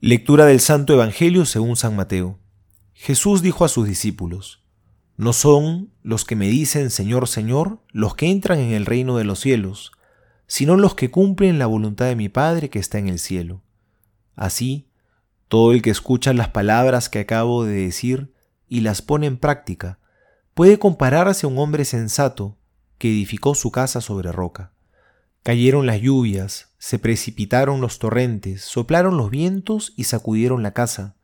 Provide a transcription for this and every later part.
Lectura del Santo Evangelio según San Mateo. Jesús dijo a sus discípulos, No son los que me dicen Señor, Señor, los que entran en el reino de los cielos, sino los que cumplen la voluntad de mi Padre que está en el cielo. Así, todo el que escucha las palabras que acabo de decir y las pone en práctica, puede compararse a un hombre sensato que edificó su casa sobre roca. Cayeron las lluvias, se precipitaron los torrentes, soplaron los vientos y sacudieron la casa,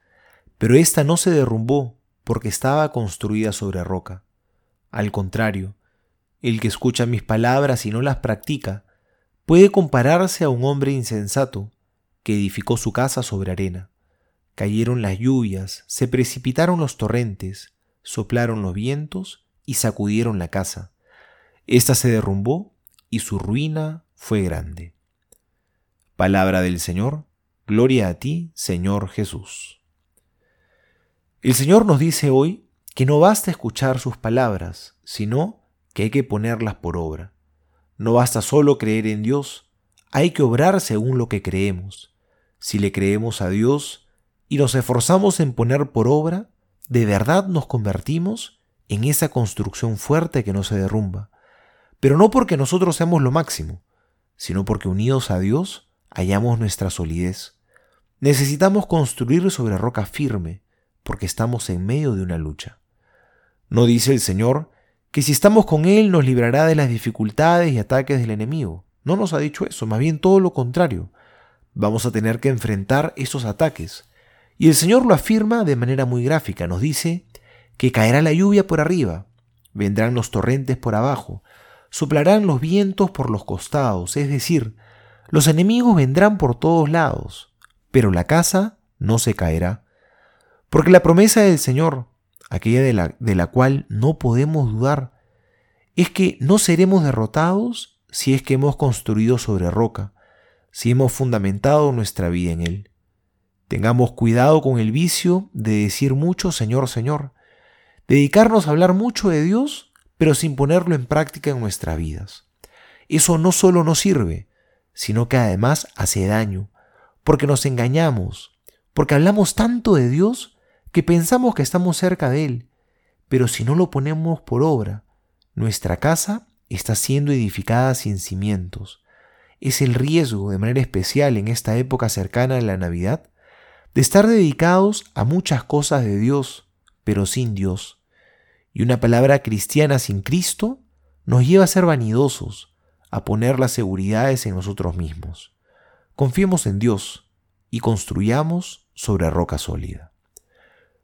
pero ésta no se derrumbó porque estaba construida sobre roca. Al contrario, el que escucha mis palabras y no las practica, puede compararse a un hombre insensato que edificó su casa sobre arena. Cayeron las lluvias, se precipitaron los torrentes, soplaron los vientos y sacudieron la casa. Esta se derrumbó y su ruina fue grande. Palabra del Señor, gloria a ti, Señor Jesús. El Señor nos dice hoy que no basta escuchar sus palabras, sino que hay que ponerlas por obra. No basta solo creer en Dios, hay que obrar según lo que creemos. Si le creemos a Dios y nos esforzamos en poner por obra, de verdad nos convertimos en esa construcción fuerte que no se derrumba. Pero no porque nosotros seamos lo máximo, sino porque unidos a Dios hallamos nuestra solidez. Necesitamos construir sobre roca firme, porque estamos en medio de una lucha. No dice el Señor que si estamos con Él nos librará de las dificultades y ataques del enemigo. No nos ha dicho eso, más bien todo lo contrario. Vamos a tener que enfrentar esos ataques. Y el Señor lo afirma de manera muy gráfica. Nos dice que caerá la lluvia por arriba, vendrán los torrentes por abajo, soplarán los vientos por los costados, es decir, los enemigos vendrán por todos lados, pero la casa no se caerá. Porque la promesa del Señor, aquella de la, de la cual no podemos dudar, es que no seremos derrotados si es que hemos construido sobre roca, si hemos fundamentado nuestra vida en Él. Tengamos cuidado con el vicio de decir mucho Señor, Señor, dedicarnos a hablar mucho de Dios pero sin ponerlo en práctica en nuestras vidas. Eso no solo no sirve, sino que además hace daño, porque nos engañamos, porque hablamos tanto de Dios que pensamos que estamos cerca de Él, pero si no lo ponemos por obra, nuestra casa está siendo edificada sin cimientos. Es el riesgo, de manera especial en esta época cercana a la Navidad, de estar dedicados a muchas cosas de Dios, pero sin Dios. Y una palabra cristiana sin Cristo nos lleva a ser vanidosos, a poner las seguridades en nosotros mismos. Confiemos en Dios y construyamos sobre roca sólida.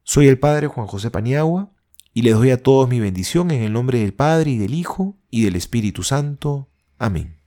Soy el Padre Juan José Paniagua y les doy a todos mi bendición en el nombre del Padre y del Hijo y del Espíritu Santo. Amén.